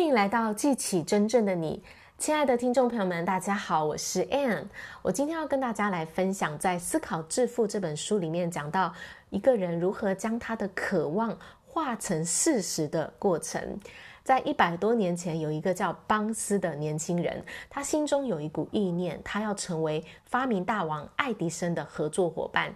欢迎来到记起真正的你，亲爱的听众朋友们，大家好，我是 Anne。我今天要跟大家来分享，在《思考致富》这本书里面讲到一个人如何将他的渴望化成事实的过程。在一百多年前，有一个叫邦斯的年轻人，他心中有一股意念，他要成为发明大王爱迪生的合作伙伴。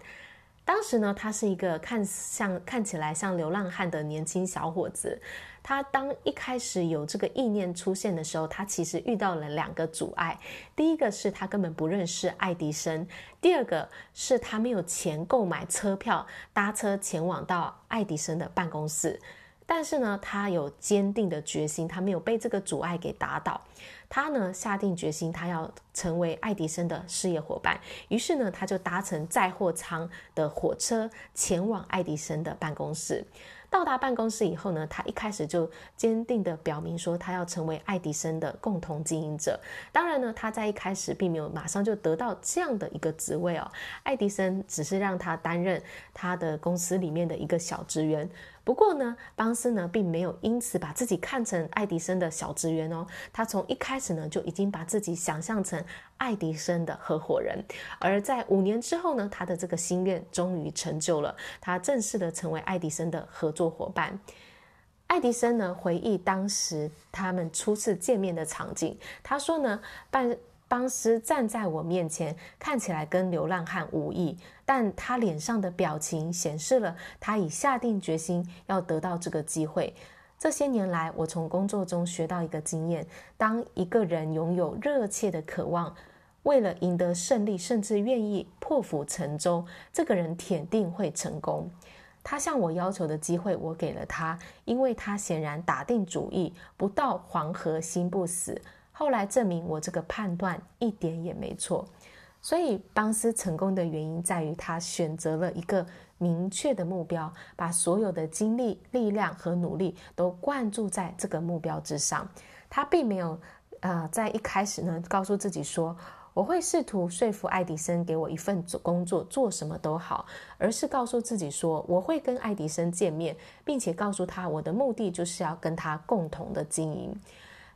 当时呢，他是一个看像看起来像流浪汉的年轻小伙子。他当一开始有这个意念出现的时候，他其实遇到了两个阻碍。第一个是他根本不认识爱迪生，第二个是他没有钱购买车票搭车前往到爱迪生的办公室。但是呢，他有坚定的决心，他没有被这个阻碍给打倒。他呢，下定决心，他要成为爱迪生的事业伙伴。于是呢，他就搭乘载货舱的火车前往爱迪生的办公室。到达办公室以后呢，他一开始就坚定地表明说，他要成为爱迪生的共同经营者。当然呢，他在一开始并没有马上就得到这样的一个职位哦。爱迪生只是让他担任他的公司里面的一个小职员。不过呢，邦斯呢并没有因此把自己看成爱迪生的小职员哦，他从一开呢就已经把自己想象成爱迪生的合伙人。而在五年之后呢，他的这个心愿终于成就了，他正式的成为爱迪生的合作伙伴。爱迪生呢回忆当时他们初次见面的场景，他说呢，办。邦斯站在我面前，看起来跟流浪汉无异，但他脸上的表情显示了他已下定决心要得到这个机会。这些年来，我从工作中学到一个经验：当一个人拥有热切的渴望，为了赢得胜利，甚至愿意破釜沉舟，这个人铁定会成功。他向我要求的机会，我给了他，因为他显然打定主意，不到黄河心不死。后来证明我这个判断一点也没错，所以邦斯成功的原因在于他选择了一个明确的目标，把所有的精力、力量和努力都灌注在这个目标之上。他并没有，呃，在一开始呢，告诉自己说我会试图说服爱迪生给我一份工作，做什么都好，而是告诉自己说我会跟爱迪生见面，并且告诉他我的目的就是要跟他共同的经营。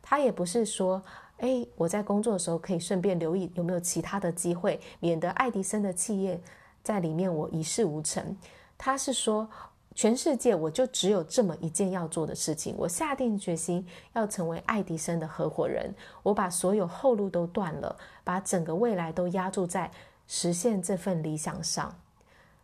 他也不是说，哎，我在工作的时候可以顺便留意有没有其他的机会，免得爱迪生的企业在里面我一事无成。他是说，全世界我就只有这么一件要做的事情，我下定决心要成为爱迪生的合伙人，我把所有后路都断了，把整个未来都押注在实现这份理想上。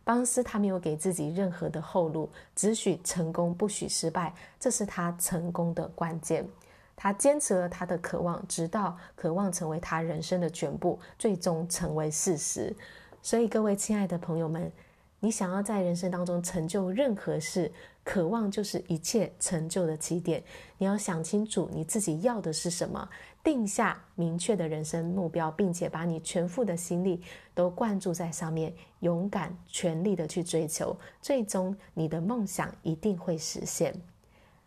邦斯他没有给自己任何的后路，只许成功，不许失败，这是他成功的关键。他坚持了他的渴望，直到渴望成为他人生的全部，最终成为事实。所以，各位亲爱的朋友们，你想要在人生当中成就任何事，渴望就是一切成就的起点。你要想清楚你自己要的是什么，定下明确的人生目标，并且把你全副的心力都灌注在上面，勇敢、全力的去追求，最终你的梦想一定会实现。